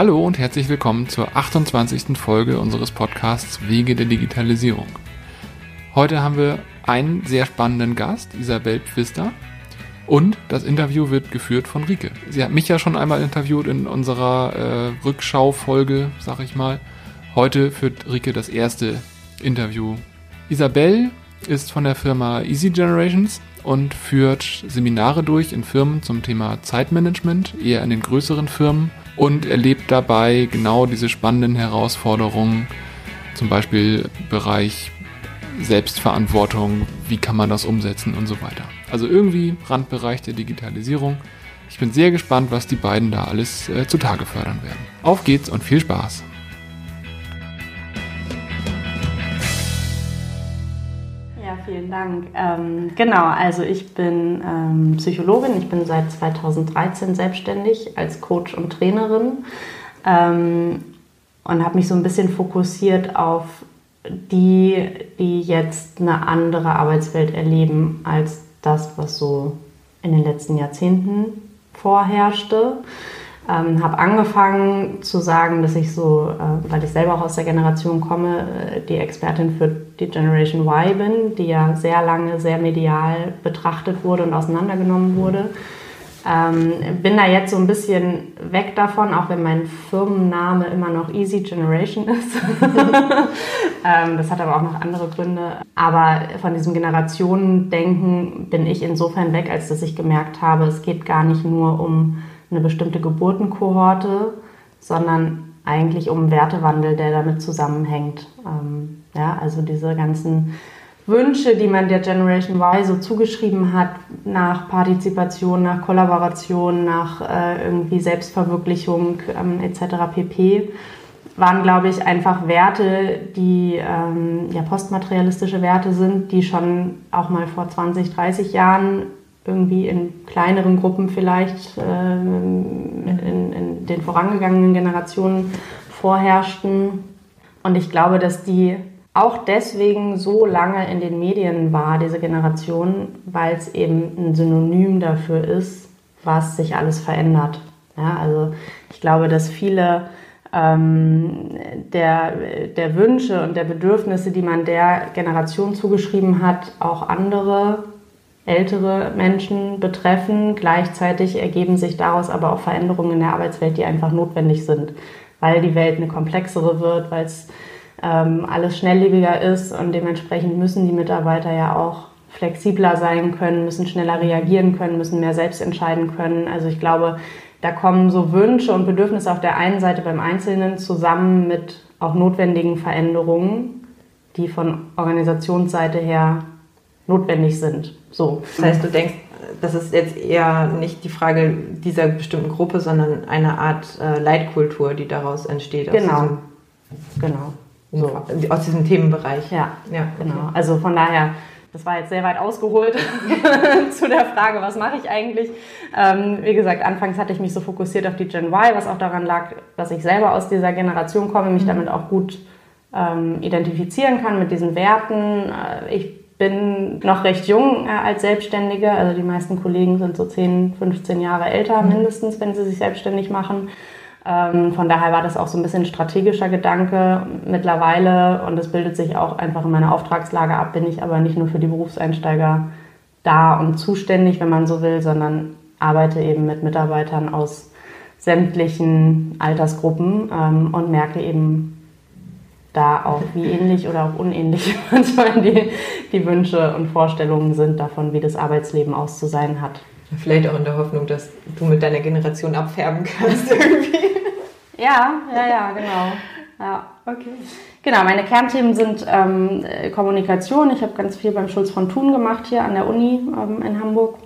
Hallo und herzlich willkommen zur 28. Folge unseres Podcasts Wege der Digitalisierung. Heute haben wir einen sehr spannenden Gast, Isabel Pfister. Und das Interview wird geführt von Rike. Sie hat mich ja schon einmal interviewt in unserer äh, Rückschau-Folge, sag ich mal. Heute führt Rike das erste Interview. Isabel ist von der Firma Easy Generations und führt Seminare durch in Firmen zum Thema Zeitmanagement, eher in den größeren Firmen und erlebt dabei genau diese spannenden Herausforderungen, zum Beispiel Bereich Selbstverantwortung, wie kann man das umsetzen und so weiter. Also irgendwie Randbereich der Digitalisierung. Ich bin sehr gespannt, was die beiden da alles äh, zutage fördern werden. Auf geht's und viel Spaß! Vielen Dank. Ähm, genau, also ich bin ähm, Psychologin. Ich bin seit 2013 selbstständig als Coach und Trainerin ähm, und habe mich so ein bisschen fokussiert auf die, die jetzt eine andere Arbeitswelt erleben als das, was so in den letzten Jahrzehnten vorherrschte. Ähm, habe angefangen zu sagen, dass ich so, äh, weil ich selber auch aus der Generation komme, äh, die Expertin für die Generation Y bin, die ja sehr lange sehr medial betrachtet wurde und auseinandergenommen wurde. Ähm, bin da jetzt so ein bisschen weg davon, auch wenn mein Firmenname immer noch Easy Generation ist. ähm, das hat aber auch noch andere Gründe. Aber von diesem Generationendenken bin ich insofern weg, als dass ich gemerkt habe, es geht gar nicht nur um eine bestimmte Geburtenkohorte, sondern eigentlich um Wertewandel, der damit zusammenhängt. Ähm, ja, also diese ganzen Wünsche, die man der Generation Y so zugeschrieben hat, nach Partizipation, nach Kollaboration, nach äh, irgendwie Selbstverwirklichung ähm, etc. pp., waren, glaube ich, einfach Werte, die ähm, ja postmaterialistische Werte sind, die schon auch mal vor 20, 30 Jahren irgendwie in kleineren Gruppen vielleicht äh, in, in den vorangegangenen Generationen vorherrschten. Und ich glaube, dass die auch deswegen so lange in den Medien war, diese Generation, weil es eben ein Synonym dafür ist, was sich alles verändert. Ja, also ich glaube, dass viele ähm, der, der Wünsche und der Bedürfnisse, die man der Generation zugeschrieben hat, auch andere ältere Menschen betreffen. Gleichzeitig ergeben sich daraus aber auch Veränderungen in der Arbeitswelt, die einfach notwendig sind, weil die Welt eine komplexere wird, weil es ähm, alles schnelllebiger ist und dementsprechend müssen die Mitarbeiter ja auch flexibler sein können, müssen schneller reagieren können, müssen mehr selbst entscheiden können. Also ich glaube, da kommen so Wünsche und Bedürfnisse auf der einen Seite beim Einzelnen zusammen mit auch notwendigen Veränderungen, die von Organisationsseite her notwendig sind. So. Das heißt, du denkst, das ist jetzt eher nicht die Frage dieser bestimmten Gruppe, sondern eine Art äh, Leitkultur, die daraus entsteht. Genau. Genau. So. Aus diesem Themenbereich. Ja, ja genau. Okay. Also von daher, das war jetzt sehr weit ausgeholt zu der Frage, was mache ich eigentlich? Ähm, wie gesagt, anfangs hatte ich mich so fokussiert auf die Gen Y, was auch daran lag, dass ich selber aus dieser Generation komme, mich mhm. damit auch gut ähm, identifizieren kann mit diesen Werten. Äh, ich bin noch recht jung äh, als Selbstständige, also die meisten Kollegen sind so 10, 15 Jahre älter mhm. mindestens, wenn sie sich selbstständig machen. Ähm, von daher war das auch so ein bisschen strategischer Gedanke mittlerweile und es bildet sich auch einfach in meiner Auftragslage ab, bin ich aber nicht nur für die Berufseinsteiger da und zuständig, wenn man so will, sondern arbeite eben mit Mitarbeitern aus sämtlichen Altersgruppen ähm, und merke eben da auch, wie ähnlich oder auch unähnlich manchmal die, die Wünsche und Vorstellungen sind davon, wie das Arbeitsleben auszusein hat. Vielleicht auch in der Hoffnung, dass du mit deiner Generation abfärben kannst irgendwie. Ja, ja, ja, genau. Ja. Okay. Genau, meine Kernthemen sind ähm, Kommunikation. Ich habe ganz viel beim Schulz von Thun gemacht hier an der Uni ähm, in Hamburg.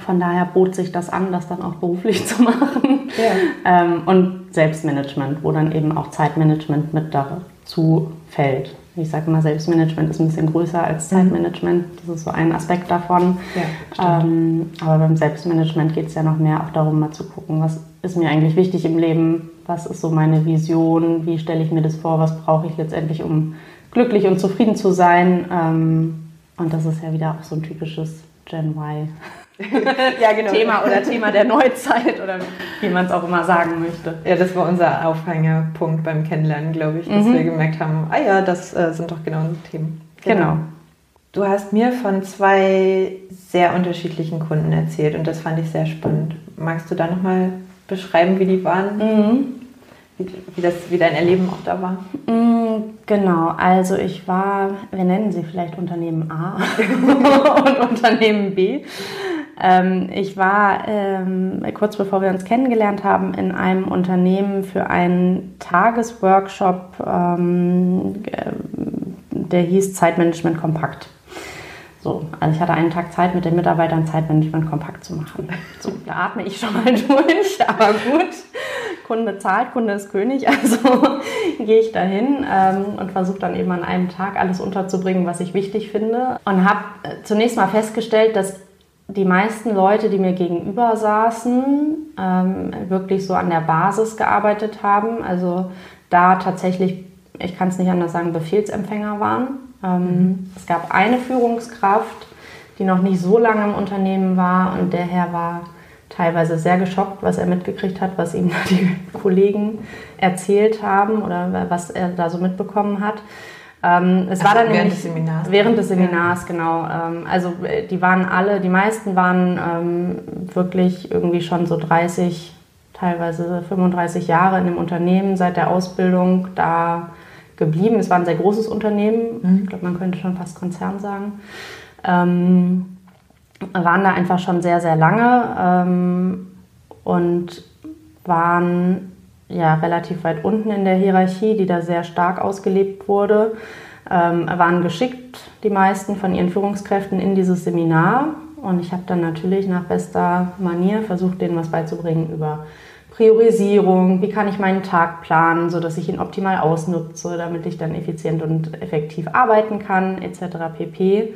Von daher bot sich das an, das dann auch beruflich zu machen. Ja. Ähm, und Selbstmanagement, wo dann eben auch Zeitmanagement mit dazu fällt ich sage immer, Selbstmanagement ist ein bisschen größer als mhm. Zeitmanagement. Das ist so ein Aspekt davon. Ja, ähm, aber beim Selbstmanagement geht es ja noch mehr auch darum, mal zu gucken, was ist mir eigentlich wichtig im Leben, was ist so meine Vision, wie stelle ich mir das vor, was brauche ich letztendlich, um glücklich und zufrieden zu sein. Ähm, und das ist ja wieder auch so ein typisches Gen Y. ja, genau. Thema oder Thema der Neuzeit oder wie man es auch immer sagen möchte. Ja, das war unser Aufhängerpunkt beim Kennenlernen, glaube ich, dass mhm. wir gemerkt haben, ah ja, das äh, sind doch genau die Themen. Genau. genau. Du hast mir von zwei sehr unterschiedlichen Kunden erzählt und das fand ich sehr spannend. Magst du da nochmal beschreiben, wie die waren? Mhm. Wie, wie, das, wie dein Erleben auch da war? Mhm, genau, also ich war, wir nennen sie vielleicht Unternehmen A und Unternehmen B. Ähm, ich war ähm, kurz bevor wir uns kennengelernt haben in einem Unternehmen für einen Tagesworkshop, ähm, äh, der hieß Zeitmanagement Kompakt. So, also ich hatte einen Tag Zeit, mit den Mitarbeitern Zeitmanagement kompakt zu machen. So, da atme ich schon mal durch, aber gut. Kunde zahlt, Kunde ist König, also gehe ich dahin ähm, und versuche dann eben an einem Tag alles unterzubringen, was ich wichtig finde. Und habe äh, zunächst mal festgestellt, dass die meisten Leute, die mir gegenüber saßen, ähm, wirklich so an der Basis gearbeitet haben. Also da tatsächlich, ich kann es nicht anders sagen, Befehlsempfänger waren. Ähm, mhm. Es gab eine Führungskraft, die noch nicht so lange im Unternehmen war und der Herr war teilweise sehr geschockt, was er mitgekriegt hat, was ihm die Kollegen erzählt haben oder was er da so mitbekommen hat. Ähm, es Ach, war dann während nämlich, des Seminars. Während des Seminars, genau. Ähm, also äh, die waren alle, die meisten waren ähm, wirklich irgendwie schon so 30, teilweise 35 Jahre in dem Unternehmen, seit der Ausbildung da geblieben. Es war ein sehr großes Unternehmen, mhm. ich glaube, man könnte schon fast Konzern sagen. Ähm, waren da einfach schon sehr, sehr lange ähm, und waren ja relativ weit unten in der Hierarchie, die da sehr stark ausgelebt wurde. Ähm, waren geschickt, die meisten von ihren Führungskräften, in dieses Seminar. Und ich habe dann natürlich nach bester Manier versucht, denen was beizubringen über Priorisierung, wie kann ich meinen Tag planen, sodass ich ihn optimal ausnutze, damit ich dann effizient und effektiv arbeiten kann, etc. pp.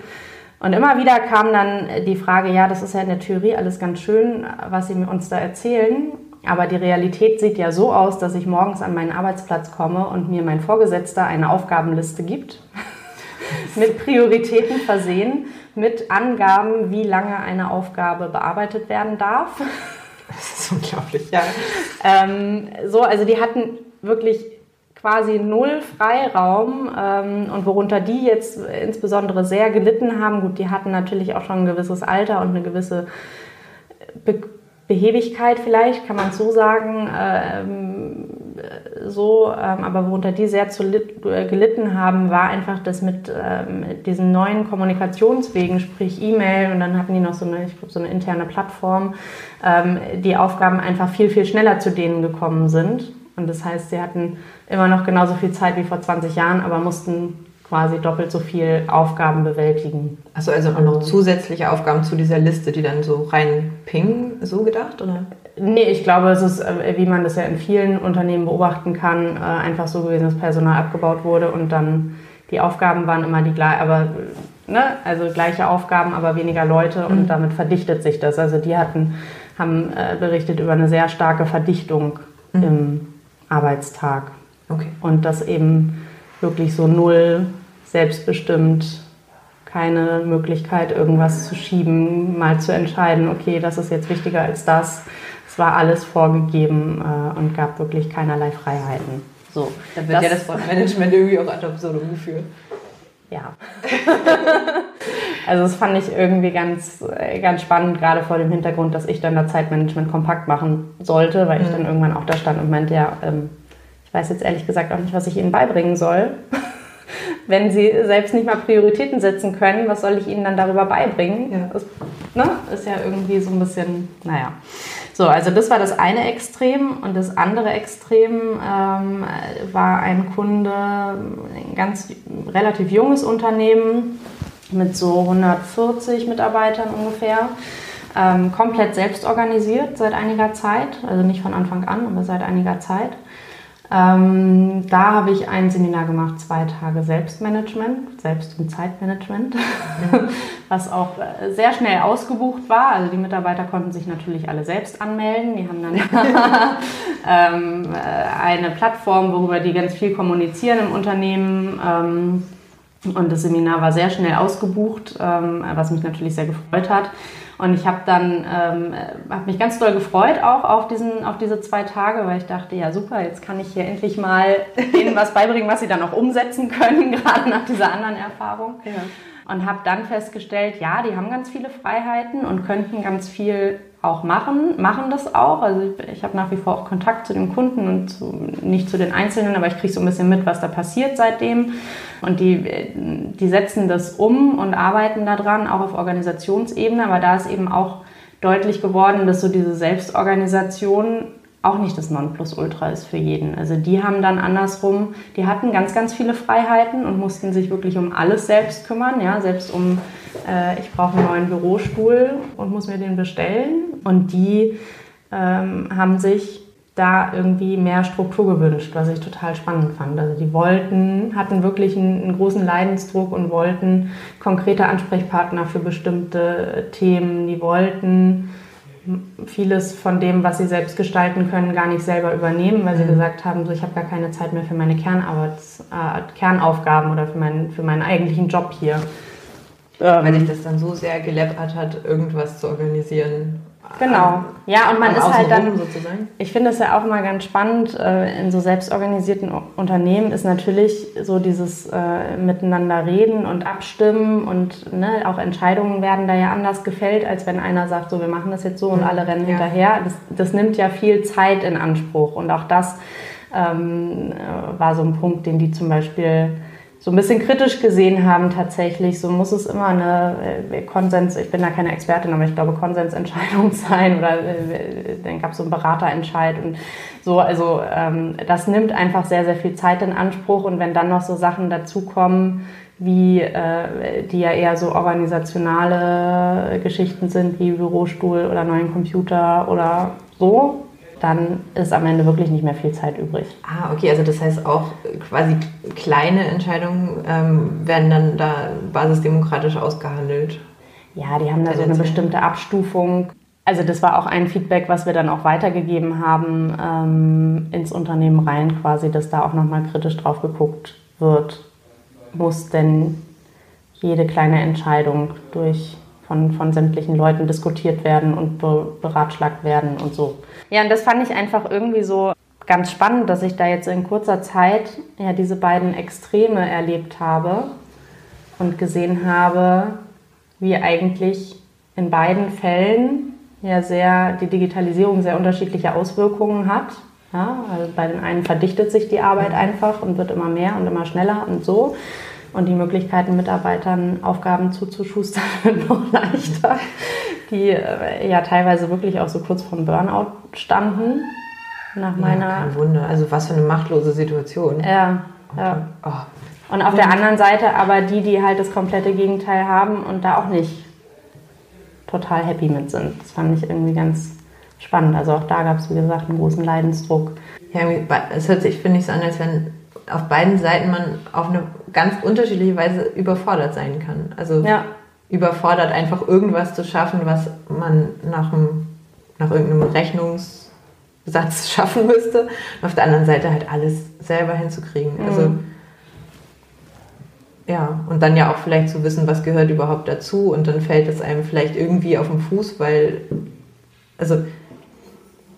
Und immer wieder kam dann die Frage, ja, das ist ja in der Theorie alles ganz schön, was Sie uns da erzählen, aber die Realität sieht ja so aus, dass ich morgens an meinen Arbeitsplatz komme und mir mein Vorgesetzter eine Aufgabenliste gibt, mit Prioritäten versehen, mit Angaben, wie lange eine Aufgabe bearbeitet werden darf. Das ist unglaublich, ja. Ähm, so, also die hatten wirklich quasi null Freiraum ähm, und worunter die jetzt insbesondere sehr gelitten haben, gut, die hatten natürlich auch schon ein gewisses Alter und eine gewisse Be Behebigkeit vielleicht, kann man es so sagen, ähm, so, ähm, aber worunter die sehr zu äh, gelitten haben, war einfach das mit ähm, diesen neuen Kommunikationswegen, sprich E-Mail und dann hatten die noch so eine, ich glaube, so eine interne Plattform, ähm, die Aufgaben einfach viel, viel schneller zu denen gekommen sind. Und das heißt, sie hatten immer noch genauso viel Zeit wie vor 20 Jahren, aber mussten quasi doppelt so viel Aufgaben bewältigen. Also also auch noch zusätzliche Aufgaben zu dieser Liste, die dann so rein pingen, so gedacht, oder? Nee, ich glaube, es ist, äh, wie man das ja in vielen Unternehmen beobachten kann, äh, einfach so gewesen, dass Personal abgebaut wurde und dann die Aufgaben waren immer die gleichen, aber ne, also gleiche Aufgaben, aber weniger Leute und mhm. damit verdichtet sich das. Also die hatten, haben äh, berichtet über eine sehr starke Verdichtung mhm. im Arbeitstag. Okay. Und das eben wirklich so null selbstbestimmt, keine Möglichkeit, irgendwas zu schieben, mal zu entscheiden, okay, das ist jetzt wichtiger als das. Es war alles vorgegeben äh, und gab wirklich keinerlei Freiheiten. So, Dann wird das, ja das Management irgendwie auch ad absurdum geführt. Ja. also das fand ich irgendwie ganz, ganz spannend, gerade vor dem Hintergrund, dass ich dann das Zeitmanagement kompakt machen sollte, weil ich mhm. dann irgendwann auch da stand und meinte, ja, ähm, weiß jetzt ehrlich gesagt auch nicht, was ich Ihnen beibringen soll. Wenn Sie selbst nicht mal Prioritäten setzen können, was soll ich Ihnen dann darüber beibringen? Ja. Das ne, ist ja irgendwie so ein bisschen, naja. So, also das war das eine Extrem und das andere Extrem ähm, war ein Kunde, ein ganz relativ junges Unternehmen mit so 140 Mitarbeitern ungefähr. Ähm, komplett selbst organisiert seit einiger Zeit, also nicht von Anfang an, aber seit einiger Zeit. Ähm, da habe ich ein Seminar gemacht, zwei Tage Selbstmanagement, Selbst- und Zeitmanagement, was auch äh, sehr schnell ausgebucht war. Also die Mitarbeiter konnten sich natürlich alle selbst anmelden. Die haben dann ähm, äh, eine Plattform, worüber die ganz viel kommunizieren im Unternehmen. Ähm, und das Seminar war sehr schnell ausgebucht, ähm, was mich natürlich sehr gefreut hat. Und ich habe dann ähm, hab mich ganz doll gefreut auch auf, diesen, auf diese zwei Tage, weil ich dachte, ja super, jetzt kann ich hier endlich mal denen was beibringen, was sie dann auch umsetzen können, gerade nach dieser anderen Erfahrung. Ja. Und habe dann festgestellt, ja, die haben ganz viele Freiheiten und könnten ganz viel auch machen, machen das auch. Also ich, ich habe nach wie vor auch Kontakt zu den Kunden und zu, nicht zu den Einzelnen, aber ich kriege so ein bisschen mit, was da passiert seitdem. Und die, die setzen das um und arbeiten daran, auch auf Organisationsebene. Aber da ist eben auch deutlich geworden, dass so diese Selbstorganisation auch nicht das Nonplusultra ist für jeden. Also die haben dann andersrum, die hatten ganz, ganz viele Freiheiten und mussten sich wirklich um alles selbst kümmern, ja, selbst um, äh, ich brauche einen neuen Bürostuhl und muss mir den bestellen. Und die ähm, haben sich da irgendwie mehr Struktur gewünscht, was ich total spannend fand. Also die wollten, hatten wirklich einen, einen, großen Leidensdruck und wollten konkrete Ansprechpartner für bestimmte Themen. Die wollten vieles von dem, was sie selbst gestalten können, gar nicht selber übernehmen, weil sie mhm. gesagt haben, so ich habe gar keine Zeit mehr für meine Kernarbeits, äh, Kernaufgaben oder für meinen, für meinen eigentlichen Job hier. Weil sich das dann so sehr geleppert hat, irgendwas zu organisieren. Genau. Ja, und man ist halt dann, sozusagen. ich finde es ja auch immer ganz spannend, äh, in so selbstorganisierten Unternehmen ist natürlich so dieses äh, Miteinander reden und abstimmen und ne, auch Entscheidungen werden da ja anders gefällt, als wenn einer sagt, so wir machen das jetzt so und mhm. alle rennen ja. hinterher. Das, das nimmt ja viel Zeit in Anspruch und auch das ähm, äh, war so ein Punkt, den die zum Beispiel so ein bisschen kritisch gesehen haben tatsächlich. So muss es immer eine äh, Konsens, ich bin da keine Expertin, aber ich glaube Konsensentscheidung sein oder äh, dann gab es so einen Beraterentscheid und so. Also ähm, das nimmt einfach sehr, sehr viel Zeit in Anspruch und wenn dann noch so Sachen dazukommen, wie äh, die ja eher so organisationale Geschichten sind, wie Bürostuhl oder neuen Computer oder so, dann ist am Ende wirklich nicht mehr viel Zeit übrig. Ah, okay, also das heißt auch quasi kleine Entscheidungen ähm, werden dann da basisdemokratisch ausgehandelt. Ja, die haben da so eine bestimmte Abstufung. Also das war auch ein Feedback, was wir dann auch weitergegeben haben ähm, ins Unternehmen rein, quasi, dass da auch nochmal kritisch drauf geguckt wird, muss denn jede kleine Entscheidung durch von, von sämtlichen Leuten diskutiert werden und be, beratschlagt werden und so. Ja, und das fand ich einfach irgendwie so ganz spannend, dass ich da jetzt in kurzer Zeit ja diese beiden Extreme erlebt habe und gesehen habe, wie eigentlich in beiden Fällen ja sehr die Digitalisierung sehr unterschiedliche Auswirkungen hat. Ja, also bei den einen verdichtet sich die Arbeit einfach und wird immer mehr und immer schneller und so und die Möglichkeiten, Mitarbeitern Aufgaben zuzuschustern, wird noch leichter, die äh, ja teilweise wirklich auch so kurz vom Burnout standen. Nach meiner. Ja, kein Wunder. Also was für eine machtlose Situation. Ja. ja. Oh. Und auf der anderen Seite aber die, die halt das komplette Gegenteil haben und da auch nicht total happy mit sind. Das fand ich irgendwie ganz spannend. Also auch da gab es, wie gesagt, einen großen Leidensdruck. Ja, es hört sich, finde ich, so an, als wenn auf beiden Seiten man auf eine ganz unterschiedliche Weise überfordert sein kann. Also ja. überfordert einfach irgendwas zu schaffen, was man nach, einem, nach irgendeinem Rechnungssatz schaffen müsste. Und auf der anderen Seite halt alles selber hinzukriegen. Mhm. Also ja, und dann ja auch vielleicht zu wissen, was gehört überhaupt dazu und dann fällt es einem vielleicht irgendwie auf den Fuß, weil, also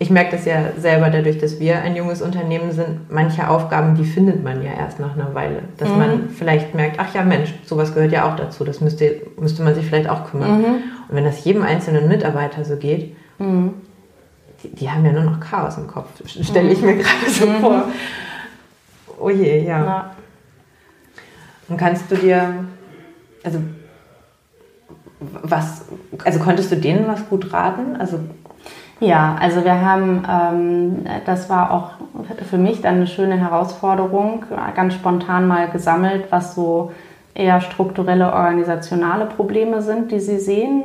ich merke das ja selber dadurch, dass wir ein junges Unternehmen sind. Manche Aufgaben, die findet man ja erst nach einer Weile. Dass mhm. man vielleicht merkt, ach ja Mensch, sowas gehört ja auch dazu. Das müsste, müsste man sich vielleicht auch kümmern. Mhm. Und wenn das jedem einzelnen Mitarbeiter so geht, mhm. die, die, haben ja nur noch Chaos im Kopf. Stelle ich mir mhm. gerade so mhm. vor. Oh je, ja. ja. Und kannst du dir, also was, also konntest du denen was gut raten? Also ja, also wir haben, ähm, das war auch für mich dann eine schöne Herausforderung, ganz spontan mal gesammelt, was so eher strukturelle, organisationale Probleme sind, die Sie sehen.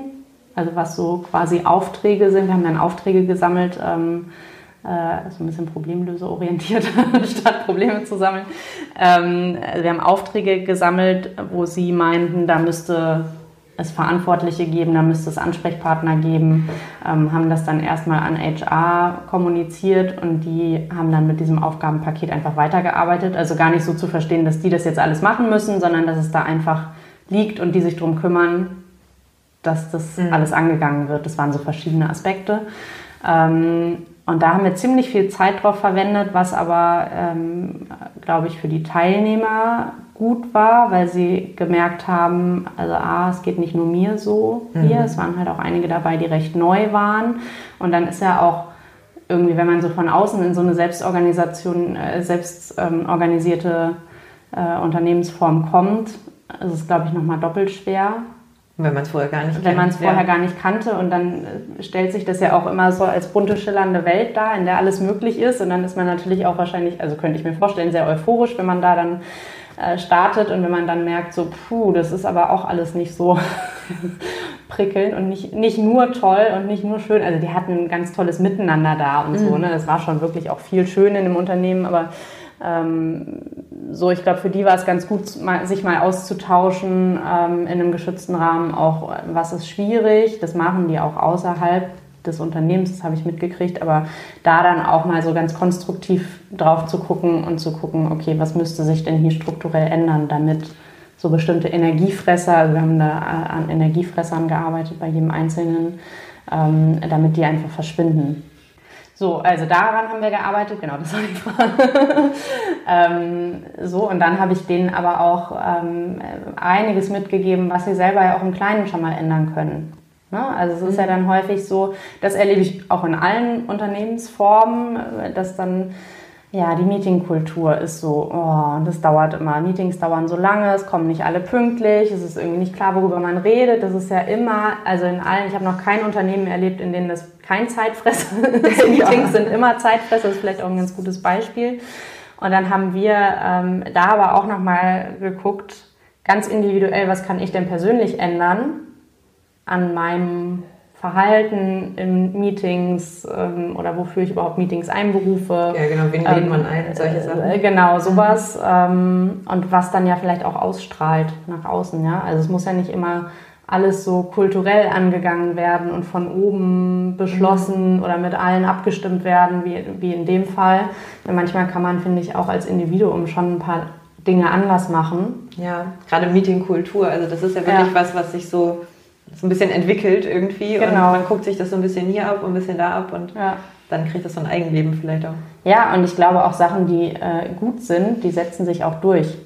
Also was so quasi Aufträge sind. Wir haben dann Aufträge gesammelt, ähm, äh, so ein bisschen problemlöseorientiert, statt Probleme zu sammeln. Ähm, wir haben Aufträge gesammelt, wo Sie meinten, da müsste es Verantwortliche geben, da müsste es Ansprechpartner geben, ähm, haben das dann erstmal an HR kommuniziert und die haben dann mit diesem Aufgabenpaket einfach weitergearbeitet. Also gar nicht so zu verstehen, dass die das jetzt alles machen müssen, sondern dass es da einfach liegt und die sich darum kümmern, dass das mhm. alles angegangen wird. Das waren so verschiedene Aspekte. Ähm, und da haben wir ziemlich viel Zeit drauf verwendet, was aber, ähm, glaube ich, für die Teilnehmer gut war, weil sie gemerkt haben, also A, es geht nicht nur mir so hier, mhm. es waren halt auch einige dabei, die recht neu waren. Und dann ist ja auch irgendwie, wenn man so von außen in so eine Selbstorganisation, äh, selbstorganisierte äh, Unternehmensform kommt, ist es, glaube ich, nochmal doppelt schwer, wenn man es vorher gar nicht Wenn man es vorher ja. gar nicht kannte und dann äh, stellt sich das ja auch immer so als bunte, schillernde Welt dar, in der alles möglich ist und dann ist man natürlich auch wahrscheinlich, also könnte ich mir vorstellen, sehr euphorisch, wenn man da dann äh, startet und wenn man dann merkt, so, puh, das ist aber auch alles nicht so prickelnd und nicht, nicht nur toll und nicht nur schön. Also die hatten ein ganz tolles Miteinander da und mhm. so. Ne? Das war schon wirklich auch viel schön in dem Unternehmen, aber ähm, so, ich glaube, für die war es ganz gut, sich mal auszutauschen ähm, in einem geschützten Rahmen. Auch was ist schwierig, das machen die auch außerhalb des Unternehmens, das habe ich mitgekriegt, aber da dann auch mal so ganz konstruktiv drauf zu gucken und zu gucken, okay, was müsste sich denn hier strukturell ändern, damit so bestimmte Energiefresser, also wir haben da äh, an Energiefressern gearbeitet bei jedem Einzelnen, ähm, damit die einfach verschwinden. So, also daran haben wir gearbeitet, genau, das war die Frage. ähm, so, und dann habe ich denen aber auch ähm, einiges mitgegeben, was sie selber ja auch im Kleinen schon mal ändern können. Ne? Also es ist ja dann häufig so, das erlebe ich auch in allen Unternehmensformen, dass dann ja, die Meetingkultur ist so, oh, das dauert immer. Meetings dauern so lange, es kommen nicht alle pünktlich, es ist irgendwie nicht klar, worüber man redet. Das ist ja immer, also in allen, ich habe noch kein Unternehmen erlebt, in dem das kein Zeitfresser ist. Meetings sind immer Zeitfresser, das ist vielleicht auch ein ganz gutes Beispiel. Und dann haben wir ähm, da aber auch nochmal geguckt, ganz individuell, was kann ich denn persönlich ändern an meinem Verhalten in Meetings ähm, oder wofür ich überhaupt Meetings einberufe. Ja, genau, wen ähm, man ein, solche Sachen. Äh, genau, sowas. Ähm, und was dann ja vielleicht auch ausstrahlt nach außen, ja. Also es muss ja nicht immer alles so kulturell angegangen werden und von oben beschlossen mhm. oder mit allen abgestimmt werden, wie, wie in dem Fall. Weil manchmal kann man, finde ich, auch als Individuum schon ein paar Dinge anders machen. Ja, gerade Meetingkultur, also das ist ja wirklich ja. was, was sich so so ein bisschen entwickelt irgendwie genau. und man guckt sich das so ein bisschen hier ab und ein bisschen da ab und ja. dann kriegt das so ein Eigenleben vielleicht auch. Ja, und ich glaube auch Sachen, die äh, gut sind, die setzen sich auch durch.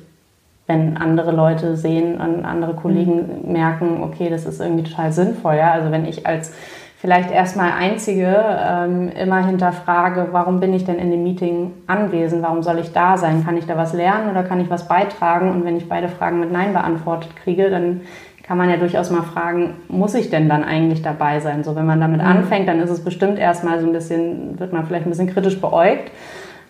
Wenn andere Leute sehen und andere Kollegen mhm. merken, okay, das ist irgendwie total sinnvoll. Ja? Also wenn ich als vielleicht erstmal Einzige ähm, immer hinterfrage, warum bin ich denn in dem Meeting anwesend? Warum soll ich da sein? Kann ich da was lernen oder kann ich was beitragen? Und wenn ich beide Fragen mit Nein beantwortet kriege, dann kann man ja durchaus mal fragen, muss ich denn dann eigentlich dabei sein? So, wenn man damit mhm. anfängt, dann ist es bestimmt erstmal so ein bisschen, wird man vielleicht ein bisschen kritisch beäugt.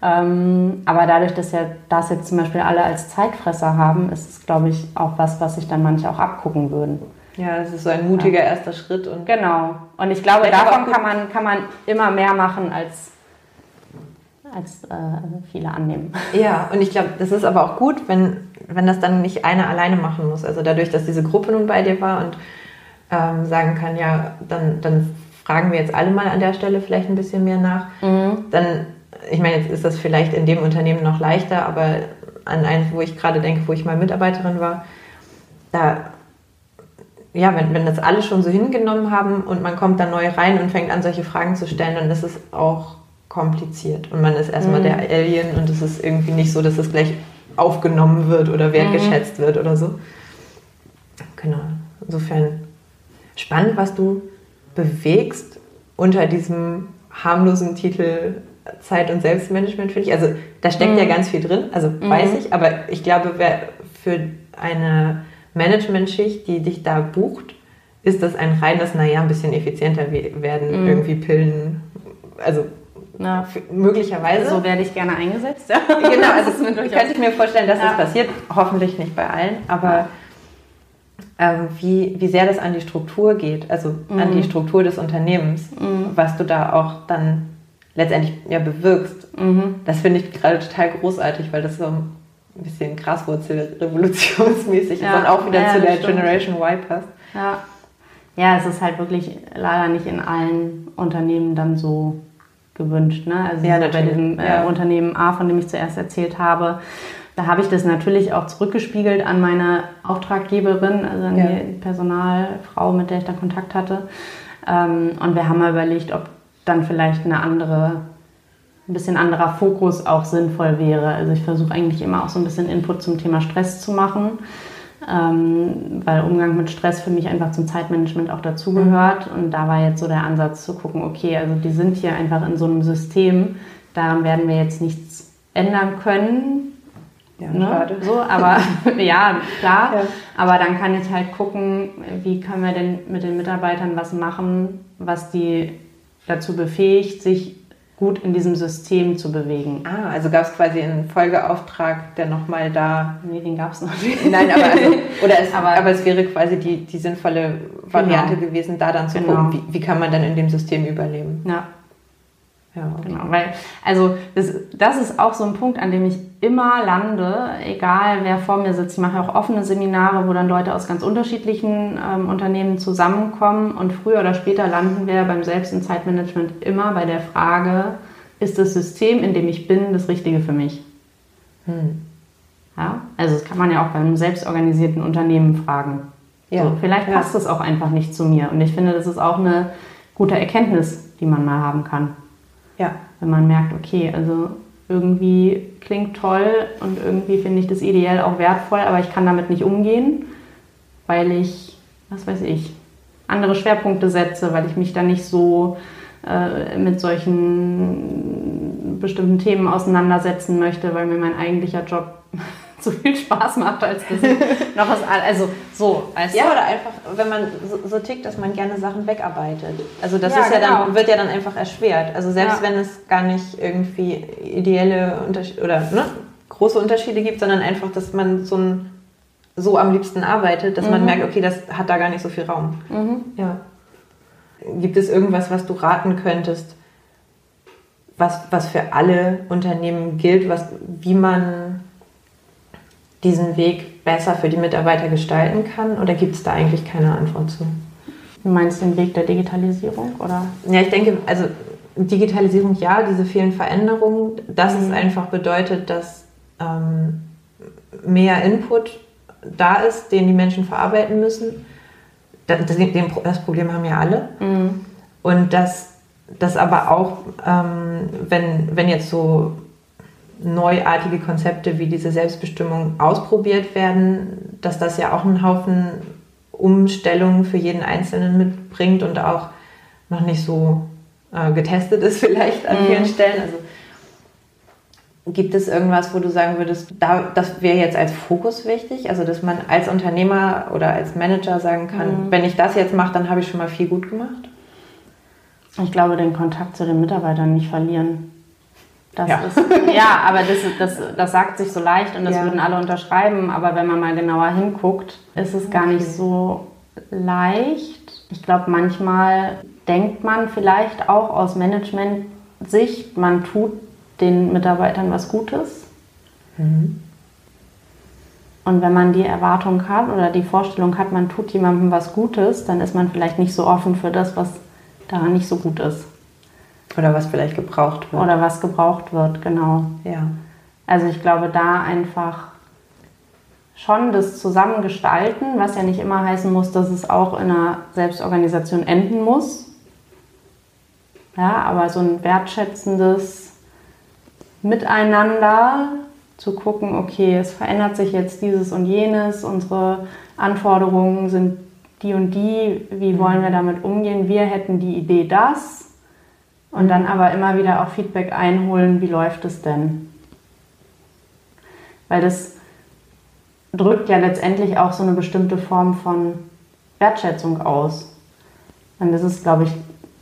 Ähm, aber dadurch, dass ja das jetzt zum Beispiel alle als Zeitfresser haben, ist es, glaube ich, auch was, was sich dann manche auch abgucken würden. Ja, es ist so ein mutiger ja. erster Schritt. Und genau. Und ich glaube, davon kann man, kann man immer mehr machen als als äh, viele annehmen. Ja, und ich glaube, das ist aber auch gut, wenn, wenn das dann nicht einer alleine machen muss. Also dadurch, dass diese Gruppe nun bei dir war und ähm, sagen kann, ja, dann, dann fragen wir jetzt alle mal an der Stelle vielleicht ein bisschen mehr nach. Mhm. Dann, ich meine, jetzt ist das vielleicht in dem Unternehmen noch leichter, aber an eins, wo ich gerade denke, wo ich mal Mitarbeiterin war, da ja, wenn, wenn das alle schon so hingenommen haben und man kommt dann neu rein und fängt an, solche Fragen zu stellen, dann ist es auch kompliziert. Und man ist erstmal mhm. der Alien und es ist irgendwie nicht so, dass es gleich aufgenommen wird oder wertgeschätzt mhm. wird oder so. Genau. Insofern spannend, was du bewegst unter diesem harmlosen Titel Zeit- und Selbstmanagement, finde ich. Also da steckt mhm. ja ganz viel drin, also mhm. weiß ich, aber ich glaube, für eine Managementschicht, die dich da bucht, ist das ein reines, naja, ein bisschen effizienter werden, mhm. irgendwie Pillen, also na, möglicherweise. So werde ich gerne eingesetzt. Ja. Genau, also das könnte ich mir vorstellen, dass ja. das passiert. Hoffentlich nicht bei allen, aber ähm, wie, wie sehr das an die Struktur geht, also mhm. an die mhm. Struktur des Unternehmens, mhm. was du da auch dann letztendlich ja bewirkst, mhm. das finde ich gerade total großartig, weil das so ein bisschen Graswurzel-revolutionsmäßig ja. ist und auch wieder zu der stimmt. Generation Y passt. Ja. ja, es ist halt wirklich leider nicht in allen Unternehmen dann so gewünscht. Ne? Also ja, bei diesem äh, ja. Unternehmen A, von dem ich zuerst erzählt habe, da habe ich das natürlich auch zurückgespiegelt an meine Auftraggeberin, also an ja. die Personalfrau, mit der ich da Kontakt hatte. Ähm, und wir haben mal überlegt, ob dann vielleicht eine andere, ein bisschen anderer Fokus auch sinnvoll wäre. Also ich versuche eigentlich immer auch so ein bisschen Input zum Thema Stress zu machen, ähm, weil Umgang mit Stress für mich einfach zum Zeitmanagement auch dazugehört. Und da war jetzt so der Ansatz zu gucken, okay, also die sind hier einfach in so einem System, daran werden wir jetzt nichts ändern können ja, ne? schade. So, aber ja, klar. Ja. Aber dann kann ich halt gucken, wie können wir denn mit den Mitarbeitern was machen, was die dazu befähigt, sich gut in diesem System zu bewegen. Ah, also gab es quasi einen Folgeauftrag, der nochmal da. Nee, den gab es noch nicht. Nein, aber, also, oder es, aber, aber, es wäre quasi die, die sinnvolle Variante genau. gewesen, da dann zu genau. gucken, wie, wie kann man dann in dem System überleben. Ja. Ja, genau. Weil, also das, das ist auch so ein Punkt, an dem ich immer lande, egal wer vor mir sitzt. Ich mache auch offene Seminare, wo dann Leute aus ganz unterschiedlichen ähm, Unternehmen zusammenkommen und früher oder später landen wir beim Selbst- und Zeitmanagement immer bei der Frage, ist das System, in dem ich bin, das Richtige für mich? Hm. Ja, also das kann man ja auch bei einem selbstorganisierten Unternehmen fragen. Ja. So, vielleicht passt es auch einfach nicht zu mir. Und ich finde, das ist auch eine gute Erkenntnis, die man mal haben kann. Ja. Wenn man merkt, okay, also irgendwie klingt toll und irgendwie finde ich das ideell auch wertvoll, aber ich kann damit nicht umgehen, weil ich, was weiß ich, andere Schwerpunkte setze, weil ich mich da nicht so äh, mit solchen bestimmten Themen auseinandersetzen möchte, weil mir mein eigentlicher Job so viel Spaß macht, als dass ich noch was. Also so. Weißt ja, du? oder einfach, wenn man so, so, tickt, dass man gerne Sachen wegarbeitet. Also das ja, ist ja genau. dann, wird ja dann einfach erschwert. Also selbst ja. wenn es gar nicht irgendwie ideelle Unterschiede oder ne, große Unterschiede gibt, sondern einfach, dass man so ein so am liebsten arbeitet, dass mhm. man merkt, okay, das hat da gar nicht so viel Raum. Mhm. Ja. Gibt es irgendwas, was du raten könntest, was, was für alle Unternehmen gilt, was, wie man diesen Weg besser für die Mitarbeiter gestalten kann? Oder gibt es da eigentlich keine Antwort zu? Du meinst den Weg der Digitalisierung? Oder? Ja, ich denke, also Digitalisierung ja, diese vielen Veränderungen, dass mhm. es einfach bedeutet, dass ähm, mehr Input da ist, den die Menschen verarbeiten müssen. Das, das Problem haben ja alle. Mhm. Und dass das aber auch, ähm, wenn, wenn jetzt so neuartige Konzepte wie diese Selbstbestimmung ausprobiert werden, dass das ja auch einen Haufen Umstellungen für jeden Einzelnen mitbringt und auch noch nicht so äh, getestet ist vielleicht an vielen mhm. Stellen. Also gibt es irgendwas, wo du sagen würdest, da, das wäre jetzt als Fokus wichtig? Also dass man als Unternehmer oder als Manager sagen kann, mhm. wenn ich das jetzt mache, dann habe ich schon mal viel gut gemacht? Ich glaube, den Kontakt zu den Mitarbeitern nicht verlieren. Das ja. Ist, ja, aber das, das, das sagt sich so leicht und das ja. würden alle unterschreiben. Aber wenn man mal genauer hinguckt, ist es gar nicht so leicht. Ich glaube, manchmal denkt man vielleicht auch aus Management-Sicht, man tut den Mitarbeitern was Gutes. Mhm. Und wenn man die Erwartung hat oder die Vorstellung hat, man tut jemandem was Gutes, dann ist man vielleicht nicht so offen für das, was daran nicht so gut ist. Oder was vielleicht gebraucht wird. Oder was gebraucht wird, genau. Ja. Also ich glaube, da einfach schon das Zusammengestalten, was ja nicht immer heißen muss, dass es auch in einer Selbstorganisation enden muss. Ja, aber so ein wertschätzendes Miteinander zu gucken, okay, es verändert sich jetzt dieses und jenes, unsere Anforderungen sind die und die, wie wollen wir damit umgehen? Wir hätten die Idee das und dann aber immer wieder auch Feedback einholen, wie läuft es denn? Weil das drückt ja letztendlich auch so eine bestimmte Form von Wertschätzung aus. Und das ist, glaube ich,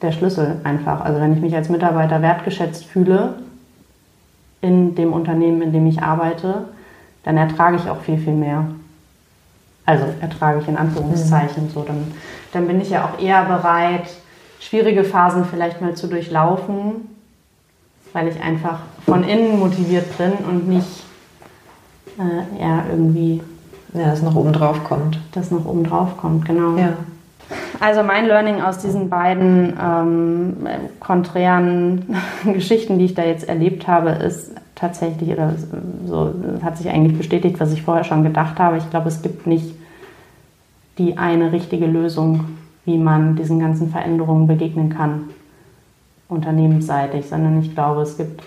der Schlüssel einfach. Also wenn ich mich als Mitarbeiter wertgeschätzt fühle in dem Unternehmen, in dem ich arbeite, dann ertrage ich auch viel, viel mehr. Also ertrage ich in Anführungszeichen mhm. so. Dann, dann bin ich ja auch eher bereit, schwierige Phasen vielleicht mal zu durchlaufen, weil ich einfach von innen motiviert bin und nicht äh, ja, irgendwie. Ja, das noch oben drauf kommt. Das noch oben drauf kommt, genau. Ja. Also mein Learning aus diesen beiden ähm, konträren Geschichten, die ich da jetzt erlebt habe, ist tatsächlich, oder so hat sich eigentlich bestätigt, was ich vorher schon gedacht habe. Ich glaube, es gibt nicht die eine richtige Lösung, wie man diesen ganzen Veränderungen begegnen kann, unternehmensseitig, sondern ich glaube, es gibt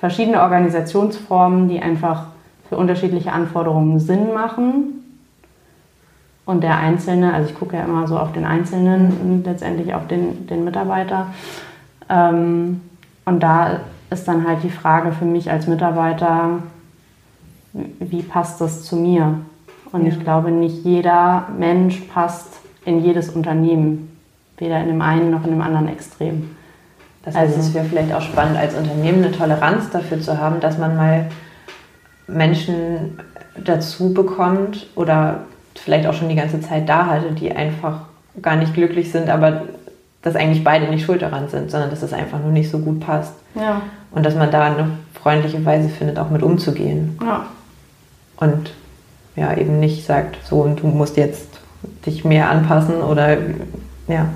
verschiedene Organisationsformen, die einfach für unterschiedliche Anforderungen Sinn machen. Und der Einzelne, also ich gucke ja immer so auf den Einzelnen und letztendlich auf den, den Mitarbeiter. Ähm, und da ist dann halt die Frage für mich als Mitarbeiter, wie passt das zu mir? Und ja. ich glaube, nicht jeder Mensch passt in jedes Unternehmen, weder in dem einen noch in dem anderen Extrem. Das heißt, also, es wäre vielleicht auch spannend, als Unternehmen eine Toleranz dafür zu haben, dass man mal Menschen dazu bekommt oder vielleicht auch schon die ganze Zeit da hatte, die einfach gar nicht glücklich sind, aber dass eigentlich beide nicht schuld daran sind, sondern dass es einfach nur nicht so gut passt. Ja. Und dass man da eine freundliche Weise findet, auch mit umzugehen. Ja. Und ja, eben nicht sagt, so und du musst jetzt dich mehr anpassen oder ja.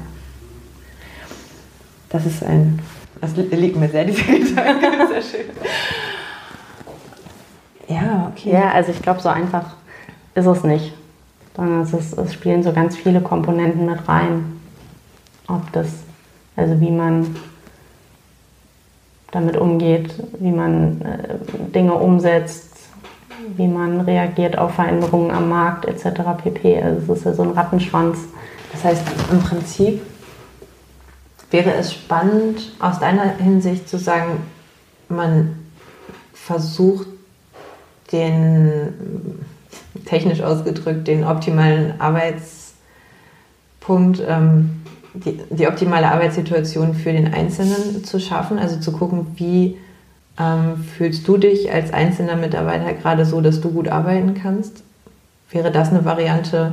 Das ist ein, das liegt mir sehr, dieser Gedanke. Sehr schön. Ja, okay. Ja, also ich glaube, so einfach ist es nicht. Sondern es, ist, es spielen so ganz viele Komponenten mit rein. Ob das, also wie man damit umgeht, wie man äh, Dinge umsetzt, wie man reagiert auf Veränderungen am Markt etc. pp. Also es ist ja so ein Rattenschwanz. Das heißt, im Prinzip wäre es spannend, aus deiner Hinsicht zu sagen, man versucht den, technisch ausgedrückt, den optimalen Arbeitspunkt, ähm, die, die optimale Arbeitssituation für den Einzelnen zu schaffen, also zu gucken, wie ähm, fühlst du dich als einzelner Mitarbeiter gerade so, dass du gut arbeiten kannst? Wäre das eine Variante,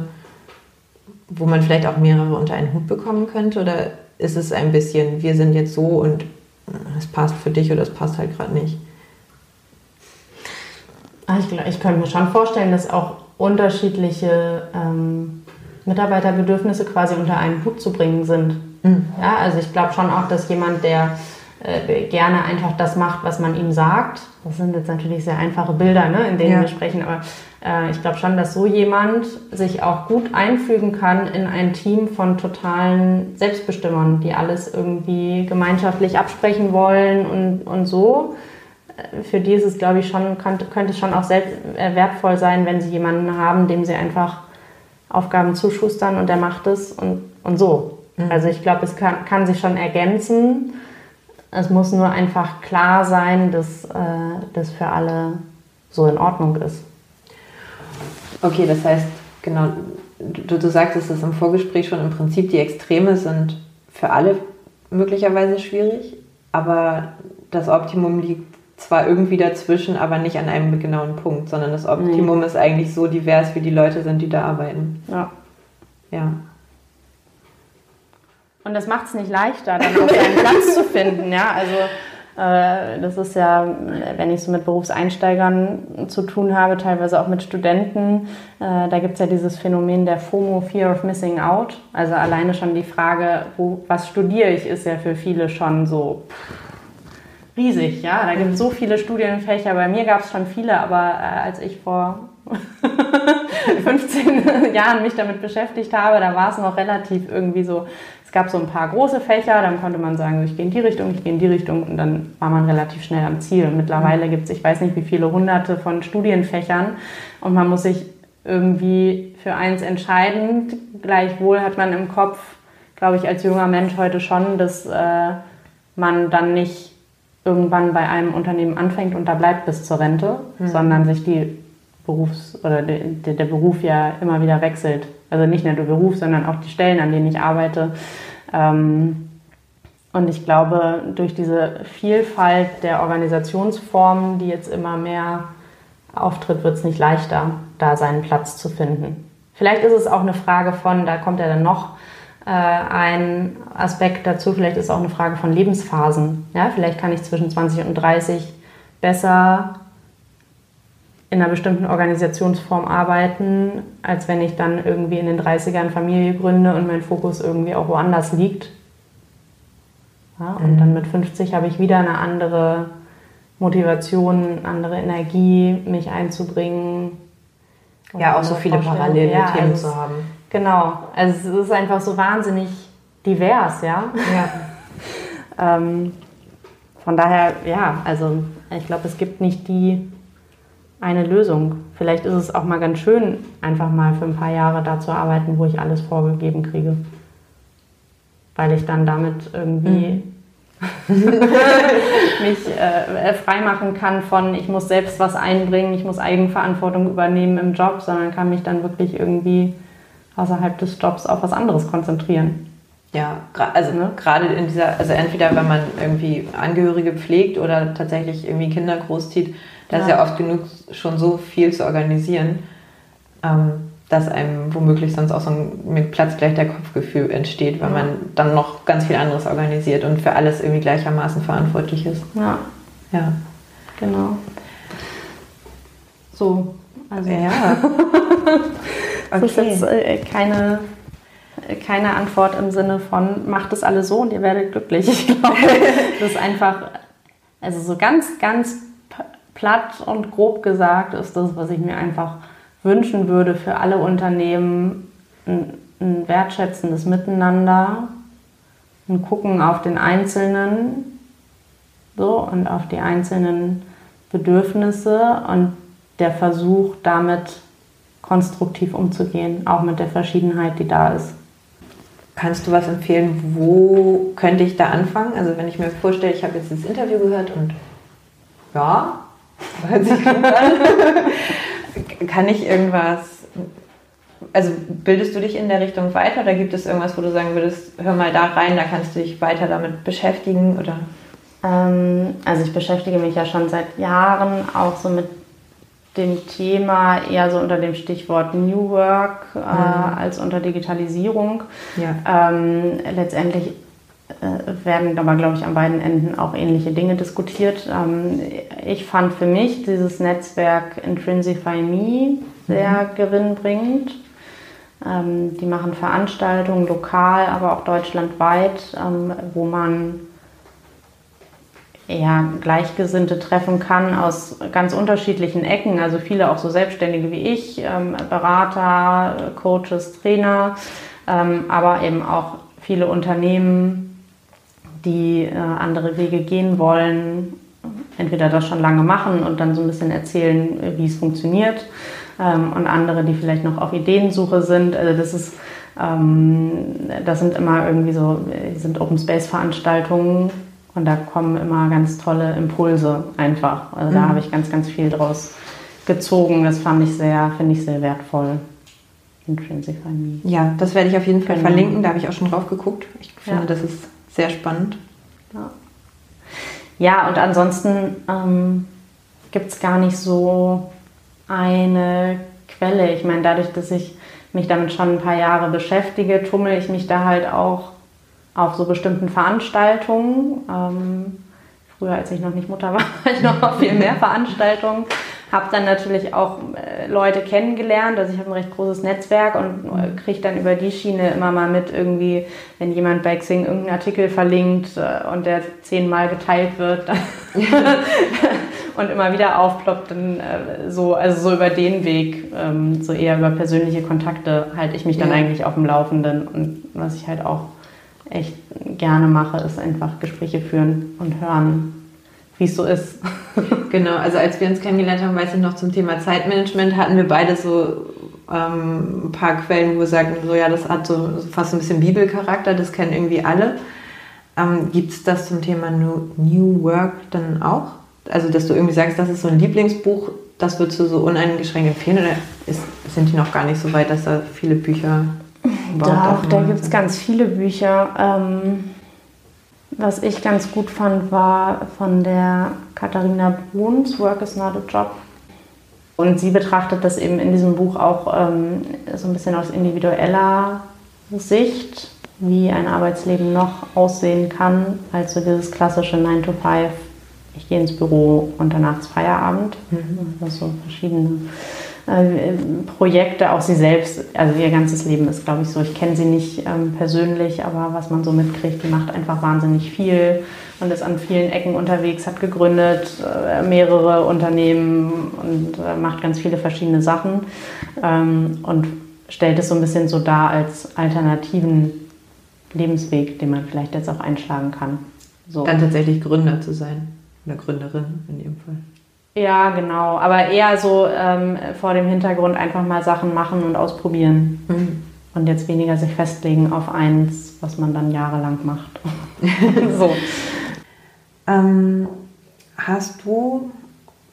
wo man vielleicht auch mehrere unter einen Hut bekommen könnte? Oder ist es ein bisschen, wir sind jetzt so und es passt für dich oder es passt halt gerade nicht? Ah, ich, ich könnte mir schon vorstellen, dass auch unterschiedliche ähm, Mitarbeiterbedürfnisse quasi unter einen Hut zu bringen sind. Mhm. Ja, also ich glaube schon auch, dass jemand, der äh, gerne einfach das macht, was man ihm sagt, das sind jetzt natürlich sehr einfache Bilder, ne, in denen ja. wir sprechen, aber äh, ich glaube schon, dass so jemand sich auch gut einfügen kann in ein Team von totalen Selbstbestimmern, die alles irgendwie gemeinschaftlich absprechen wollen und, und so für die ist es, glaube ich, schon, könnte, könnte es schon auch selbst, äh, wertvoll sein, wenn sie jemanden haben, dem sie einfach Aufgaben zuschustern und der macht es und, und so. Mhm. Also ich glaube, es kann, kann sich schon ergänzen. Es muss nur einfach klar sein, dass äh, das für alle so in Ordnung ist. Okay, das heißt, genau, du, du sagtest es im Vorgespräch schon, im Prinzip die Extreme sind für alle möglicherweise schwierig, aber das Optimum liegt zwar irgendwie dazwischen, aber nicht an einem genauen Punkt, sondern das Optimum nee. ist eigentlich so divers, wie die Leute sind, die da arbeiten. Ja. Ja. Und das macht es nicht leichter, dann auch einen Platz zu finden. Ja, also äh, das ist ja, wenn ich so mit Berufseinsteigern zu tun habe, teilweise auch mit Studenten, äh, da gibt es ja dieses Phänomen der FOMO, Fear of Missing Out. Also alleine schon die Frage, wo, was studiere ich, ist ja für viele schon so. Pff, riesig, ja. Da gibt es so viele Studienfächer. Bei mir gab es schon viele, aber äh, als ich vor 15 Jahren mich damit beschäftigt habe, da war es noch relativ irgendwie so, gab so ein paar große Fächer, dann konnte man sagen, ich gehe in die Richtung, ich gehe in die Richtung und dann war man relativ schnell am Ziel. Mittlerweile gibt es, ich weiß nicht wie viele hunderte von Studienfächern und man muss sich irgendwie für eins entscheiden. Gleichwohl hat man im Kopf, glaube ich, als junger Mensch heute schon, dass äh, man dann nicht irgendwann bei einem Unternehmen anfängt und da bleibt bis zur Rente, mhm. sondern sich die Berufs- oder de, de, der Beruf ja immer wieder wechselt. Also nicht nur der Beruf, sondern auch die Stellen, an denen ich arbeite. Ähm, und ich glaube, durch diese Vielfalt der Organisationsformen, die jetzt immer mehr auftritt, wird es nicht leichter, da seinen Platz zu finden. Vielleicht ist es auch eine Frage von, da kommt ja dann noch äh, ein Aspekt dazu. Vielleicht ist es auch eine Frage von Lebensphasen. Ja, vielleicht kann ich zwischen 20 und 30 besser in einer bestimmten Organisationsform arbeiten, als wenn ich dann irgendwie in den 30ern Familie gründe und mein Fokus irgendwie auch woanders liegt. Ja, und mhm. dann mit 50 habe ich wieder eine andere Motivation, andere Energie, mich einzubringen. Ja, auch so viele parallele ja, Themen also zu haben. Genau, also es ist einfach so wahnsinnig divers, ja. ja. ähm, von daher, ja, also ich glaube, es gibt nicht die eine Lösung. Vielleicht ist es auch mal ganz schön, einfach mal für ein paar Jahre da zu arbeiten, wo ich alles vorgegeben kriege. Weil ich dann damit irgendwie mhm. mich äh, freimachen kann von, ich muss selbst was einbringen, ich muss Eigenverantwortung übernehmen im Job, sondern kann mich dann wirklich irgendwie außerhalb des Jobs auf was anderes konzentrieren. Ja, also ne? gerade in dieser, also entweder wenn man irgendwie Angehörige pflegt oder tatsächlich irgendwie Kinder großzieht, da ja. ist ja oft genug schon so viel zu organisieren. Ähm, dass einem womöglich sonst auch so ein mit Platz gleich der Kopfgefühl entsteht, weil ja. man dann noch ganz viel anderes organisiert und für alles irgendwie gleichermaßen verantwortlich ist. Ja. Ja. Genau. So, also. Ja. das okay. ist jetzt äh, keine, keine Antwort im Sinne von, macht es alle so und ihr werdet glücklich. Ich glaube, das ist einfach, also so ganz, ganz platt und grob gesagt ist das, was ich mir einfach wünschen würde für alle Unternehmen, ein, ein wertschätzendes Miteinander, ein Gucken auf den Einzelnen so, und auf die einzelnen Bedürfnisse und der Versuch, damit konstruktiv umzugehen, auch mit der Verschiedenheit, die da ist. Kannst du was empfehlen, wo könnte ich da anfangen? Also wenn ich mir vorstelle, ich habe jetzt das Interview gehört und ja, hört sich gut an. kann ich irgendwas, also bildest du dich in der Richtung weiter oder gibt es irgendwas, wo du sagen würdest, hör mal da rein, da kannst du dich weiter damit beschäftigen oder? Ähm, also ich beschäftige mich ja schon seit Jahren auch so mit dem Thema eher so unter dem Stichwort New Work äh, mhm. als unter Digitalisierung. Ja. Ähm, letztendlich werden aber, glaube ich, an beiden Enden auch ähnliche Dinge diskutiert. Ähm, ich fand für mich dieses Netzwerk Intrinsify Me sehr mhm. gewinnbringend. Ähm, die machen Veranstaltungen lokal, aber auch deutschlandweit, ähm, wo man ja, Gleichgesinnte treffen kann aus ganz unterschiedlichen Ecken. Also viele auch so Selbstständige wie ich, Berater, Coaches, Trainer, aber eben auch viele Unternehmen, die äh, andere Wege gehen wollen, entweder das schon lange machen und dann so ein bisschen erzählen, äh, wie es funktioniert, ähm, und andere, die vielleicht noch auf Ideensuche sind. Also das ist, ähm, das sind immer irgendwie so, äh, sind Open Space Veranstaltungen und da kommen immer ganz tolle Impulse einfach. Also da mhm. habe ich ganz, ganz viel draus gezogen. Das fand ich sehr, finde ich sehr wertvoll. Intrinsify Me. Ja, das werde ich auf jeden Fall genau. verlinken. Da habe ich auch schon drauf geguckt. Ich finde, ja. das ist sehr spannend. Ja, ja und ansonsten ähm, gibt es gar nicht so eine Quelle. Ich meine, dadurch, dass ich mich damit schon ein paar Jahre beschäftige, tummel ich mich da halt auch auf so bestimmten Veranstaltungen. Ähm, früher, als ich noch nicht Mutter war, war ich noch auf viel mehr Veranstaltungen habe dann natürlich auch äh, Leute kennengelernt. Also ich habe ein recht großes Netzwerk und äh, kriege dann über die Schiene immer mal mit irgendwie, wenn jemand bei Xing irgendeinen Artikel verlinkt äh, und der zehnmal geteilt wird und immer wieder aufploppt, dann so, also so über den Weg, ähm, so eher über persönliche Kontakte halte ich mich dann ja. eigentlich auf dem Laufenden. Und was ich halt auch echt gerne mache, ist einfach Gespräche führen und hören, wie es so ist. genau, also als wir uns kennengelernt haben, weiß ich noch zum Thema Zeitmanagement, hatten wir beide so ähm, ein paar Quellen, wo wir sagen, so ja, das hat so, so fast ein bisschen Bibelcharakter, das kennen irgendwie alle. Ähm, Gibt es das zum Thema New, New Work dann auch? Also, dass du irgendwie sagst, das ist so ein Lieblingsbuch, das würdest du so uneingeschränkt empfehlen oder ist, sind die noch gar nicht so weit, dass da viele Bücher Doch, da gibt es ganz viele Bücher. Ähm was ich ganz gut fand, war von der Katharina Bruns, Work is not a Job. Und sie betrachtet das eben in diesem Buch auch ähm, so ein bisschen aus individueller Sicht, wie ein Arbeitsleben noch aussehen kann, als so dieses klassische 9-to-5 ich gehe ins Büro und danach ist Feierabend. Mhm. Das so verschiedene äh, Projekte, auch sie selbst, also ihr ganzes Leben ist, glaube ich, so. Ich kenne sie nicht ähm, persönlich, aber was man so mitkriegt, die macht einfach wahnsinnig viel und ist an vielen Ecken unterwegs, hat gegründet, äh, mehrere Unternehmen und äh, macht ganz viele verschiedene Sachen ähm, und stellt es so ein bisschen so dar als alternativen Lebensweg, den man vielleicht jetzt auch einschlagen kann. So. Dann tatsächlich Gründer zu sein oder Gründerin in dem Fall. Ja, genau. Aber eher so ähm, vor dem Hintergrund einfach mal Sachen machen und ausprobieren. Mhm. Und jetzt weniger sich festlegen auf eins, was man dann jahrelang macht. so. Ähm, hast du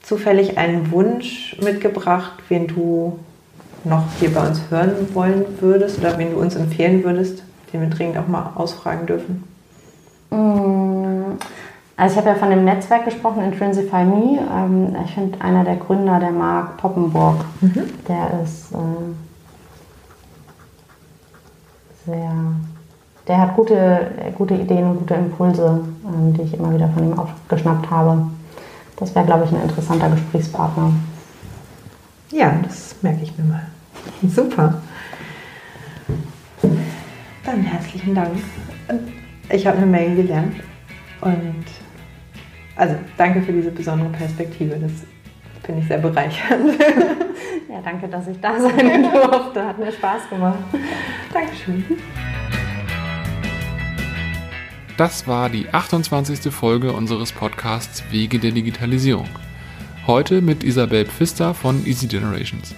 zufällig einen Wunsch mitgebracht, wen du noch hier bei uns hören wollen würdest oder wen du uns empfehlen würdest, den wir dringend auch mal ausfragen dürfen? Mhm. Also ich habe ja von dem Netzwerk gesprochen, Intrinsify Me. Ähm, ich finde einer der Gründer, der Marc Poppenburg, mhm. der ist äh, sehr, der hat gute, gute Ideen und gute Impulse, ähm, die ich immer wieder von ihm aufgeschnappt habe. Das wäre, glaube ich, ein interessanter Gesprächspartner. Ja, das merke ich mir mal. Super. Dann herzlichen Dank. Ich habe eine Menge gelernt und also danke für diese besondere Perspektive. Das finde ich sehr bereichernd. Ja, danke, dass ich da sein durfte. Hat mir Spaß gemacht. Dankeschön. Das war die 28. Folge unseres Podcasts Wege der Digitalisierung. Heute mit Isabel Pfister von Easy Generations.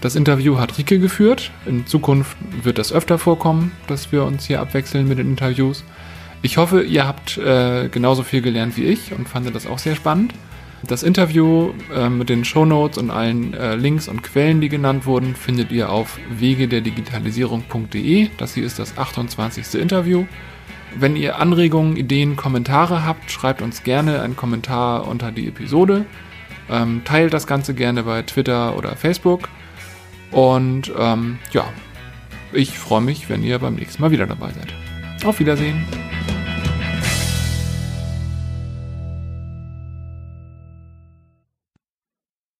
Das Interview hat Rike geführt. In Zukunft wird das öfter vorkommen, dass wir uns hier abwechseln mit den Interviews. Ich hoffe, ihr habt äh, genauso viel gelernt wie ich und fandet das auch sehr spannend. Das Interview äh, mit den Shownotes und allen äh, Links und Quellen, die genannt wurden, findet ihr auf wegederdigitalisierung.de. Das hier ist das 28. Interview. Wenn ihr Anregungen, Ideen, Kommentare habt, schreibt uns gerne einen Kommentar unter die Episode. Ähm, teilt das Ganze gerne bei Twitter oder Facebook. Und ähm, ja, ich freue mich, wenn ihr beim nächsten Mal wieder dabei seid. Auf Wiedersehen.